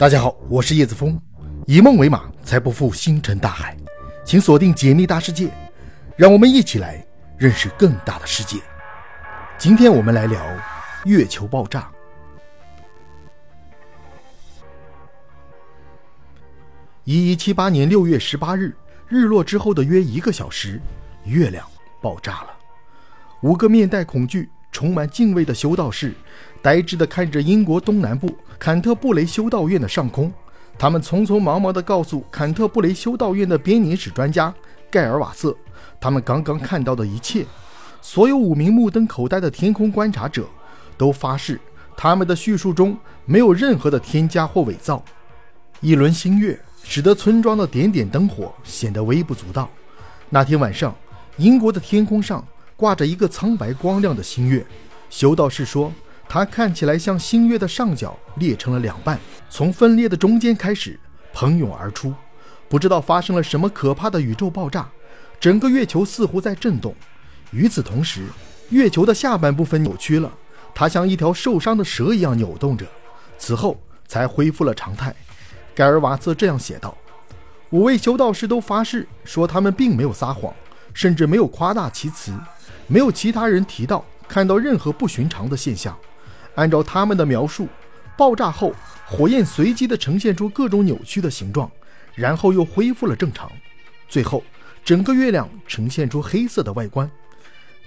大家好，我是叶子峰，以梦为马，才不负星辰大海。请锁定解密大世界，让我们一起来认识更大的世界。今天我们来聊月球爆炸。一一七八年六月十八日，日落之后的约一个小时，月亮爆炸了。五个面带恐惧、充满敬畏的修道士，呆滞地看着英国东南部。坎特布雷修道院的上空，他们匆匆忙忙地告诉坎特布雷修道院的编年史专家盖尔瓦瑟，他们刚刚看到的一切。所有五名目瞪口呆的天空观察者都发誓，他们的叙述中没有任何的添加或伪造。一轮新月使得村庄的点点灯火显得微不足道。那天晚上，英国的天空上挂着一个苍白光亮的新月。修道士说。它看起来像星月的上角裂成了两半，从分裂的中间开始喷涌而出。不知道发生了什么可怕的宇宙爆炸，整个月球似乎在震动。与此同时，月球的下半部分扭曲了，它像一条受伤的蛇一样扭动着，此后才恢复了常态。盖尔瓦瑟这样写道：“五位修道士都发誓说，他们并没有撒谎，甚至没有夸大其词，没有其他人提到看到任何不寻常的现象。”按照他们的描述，爆炸后火焰随机地呈现出各种扭曲的形状，然后又恢复了正常。最后，整个月亮呈现出黑色的外观。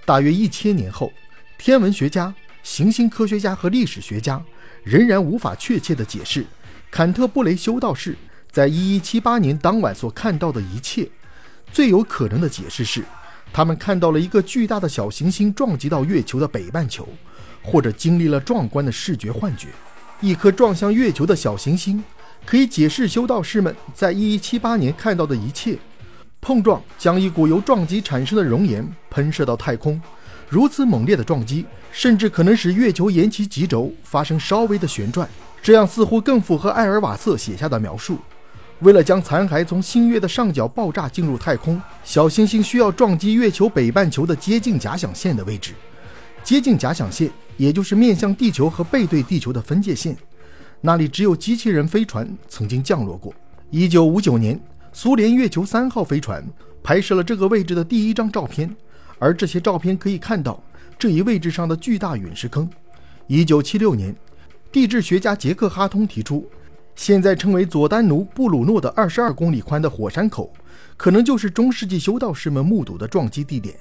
大约一千年后，天文学家、行星科学家和历史学家仍然无法确切地解释坎特布雷修道士在1178年当晚所看到的一切。最有可能的解释是，他们看到了一个巨大的小行星撞击到月球的北半球。或者经历了壮观的视觉幻觉，一颗撞向月球的小行星可以解释修道士们在一一七八年看到的一切。碰撞将一股由撞击产生的熔岩喷射到太空，如此猛烈的撞击甚至可能使月球沿其极轴发生稍微的旋转，这样似乎更符合艾尔瓦瑟写下的描述。为了将残骸从星月的上角爆炸进入太空，小行星需要撞击月球北半球的接近假想线的位置。接近假想线，也就是面向地球和背对地球的分界线，那里只有机器人飞船曾经降落过。一九五九年，苏联月球三号飞船拍摄了这个位置的第一张照片，而这些照片可以看到这一位置上的巨大陨石坑。一九七六年，地质学家杰克哈通提出，现在称为佐丹奴布鲁诺的二十二公里宽的火山口，可能就是中世纪修道士们目睹的撞击地点。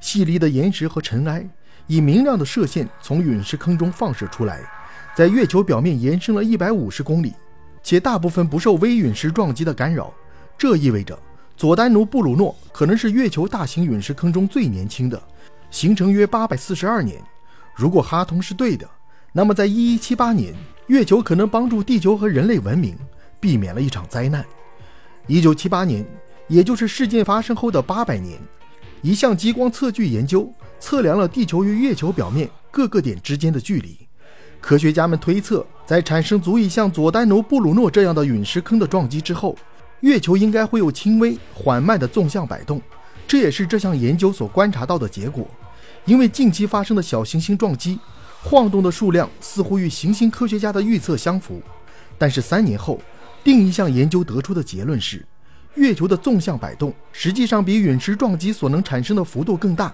细粒的岩石和尘埃。以明亮的射线从陨石坑中放射出来，在月球表面延伸了一百五十公里，且大部分不受微陨石撞击的干扰。这意味着佐丹奴布鲁诺可能是月球大型陨石坑中最年轻的，形成约八百四十二年。如果哈通是对的，那么在一一七八年，月球可能帮助地球和人类文明避免了一场灾难。一九七八年，也就是事件发生后的八百年，一项激光测距研究。测量了地球与月球表面各个点之间的距离，科学家们推测，在产生足以像佐丹奴布鲁诺这样的陨石坑的撞击之后，月球应该会有轻微缓慢的纵向摆动。这也是这项研究所观察到的结果。因为近期发生的小行星撞击，晃动的数量似乎与行星科学家的预测相符。但是三年后，另一项研究得出的结论是，月球的纵向摆动实际上比陨石撞击所能产生的幅度更大。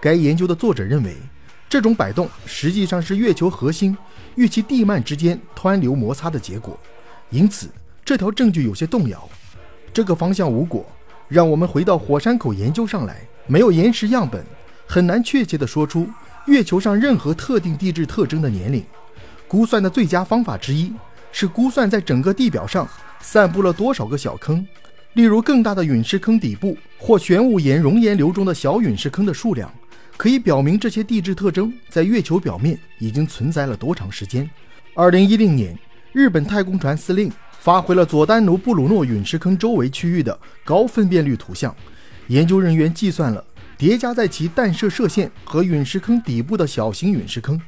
该研究的作者认为，这种摆动实际上是月球核心与其地幔之间湍流摩擦的结果，因此这条证据有些动摇。这个方向无果，让我们回到火山口研究上来。没有岩石样本，很难确切地说出月球上任何特定地质特征的年龄。估算的最佳方法之一是估算在整个地表上散布了多少个小坑，例如更大的陨石坑底部或玄武岩熔岩流中的小陨石坑的数量。可以表明这些地质特征在月球表面已经存在了多长时间。二零一零年，日本太空船司令发回了佐丹奴布鲁诺陨石坑周围区域的高分辨率图像。研究人员计算了叠加在其弹射射线和陨石坑底部的小型陨石坑。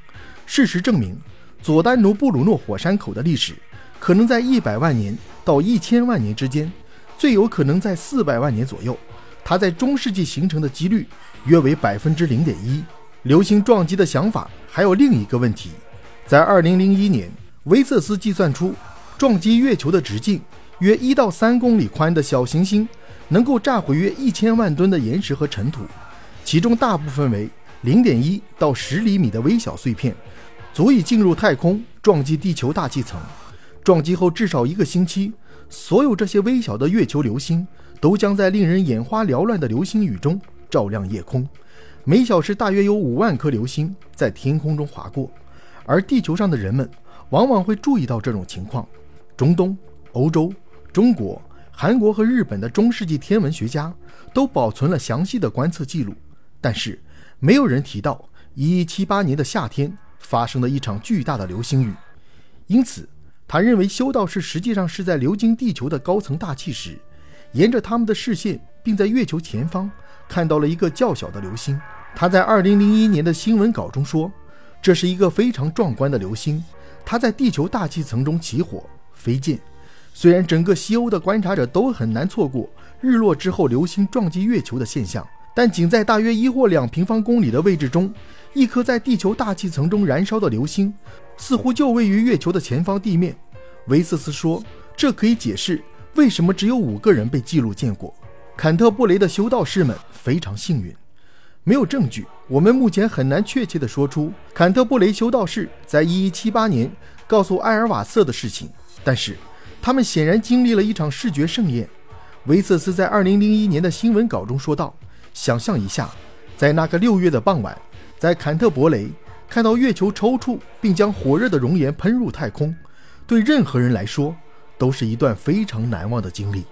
事实证明，佐丹奴布鲁诺火山口的历史可能在一百万年到一千万年之间，最有可能在四百万年左右。它在中世纪形成的几率。约为百分之零点一。流星撞击的想法还有另一个问题，在二零零一年，威瑟斯计算出撞击月球的直径约一到三公里宽的小行星，能够炸毁约一千万吨的岩石和尘土，其中大部分为零点一到十厘米的微小碎片，足以进入太空撞击地球大气层。撞击后至少一个星期，所有这些微小的月球流星都将在令人眼花缭乱的流星雨中照亮夜空。每小时大约有五万颗流星在天空中划过，而地球上的人们往往会注意到这种情况。中东、欧洲、中国、韩国和日本的中世纪天文学家都保存了详细的观测记录，但是没有人提到1178年的夏天发生的一场巨大的流星雨。因此。他认为修道士实际上是在流经地球的高层大气时，沿着他们的视线，并在月球前方看到了一个较小的流星。他在2001年的新闻稿中说：“这是一个非常壮观的流星，它在地球大气层中起火飞溅。虽然整个西欧的观察者都很难错过日落之后流星撞击月球的现象，但仅在大约一或两平方公里的位置中，一颗在地球大气层中燃烧的流星。”似乎就位于月球的前方地面，维瑟斯说：“这可以解释为什么只有五个人被记录见过。”坎特布雷的修道士们非常幸运。没有证据，我们目前很难确切地说出坎特布雷修道士在1178年告诉埃尔瓦瑟的事情，但是他们显然经历了一场视觉盛宴。维瑟斯在2001年的新闻稿中说道：“想象一下，在那个六月的傍晚，在坎特伯雷。”看到月球抽搐，并将火热的熔岩喷入太空，对任何人来说都是一段非常难忘的经历。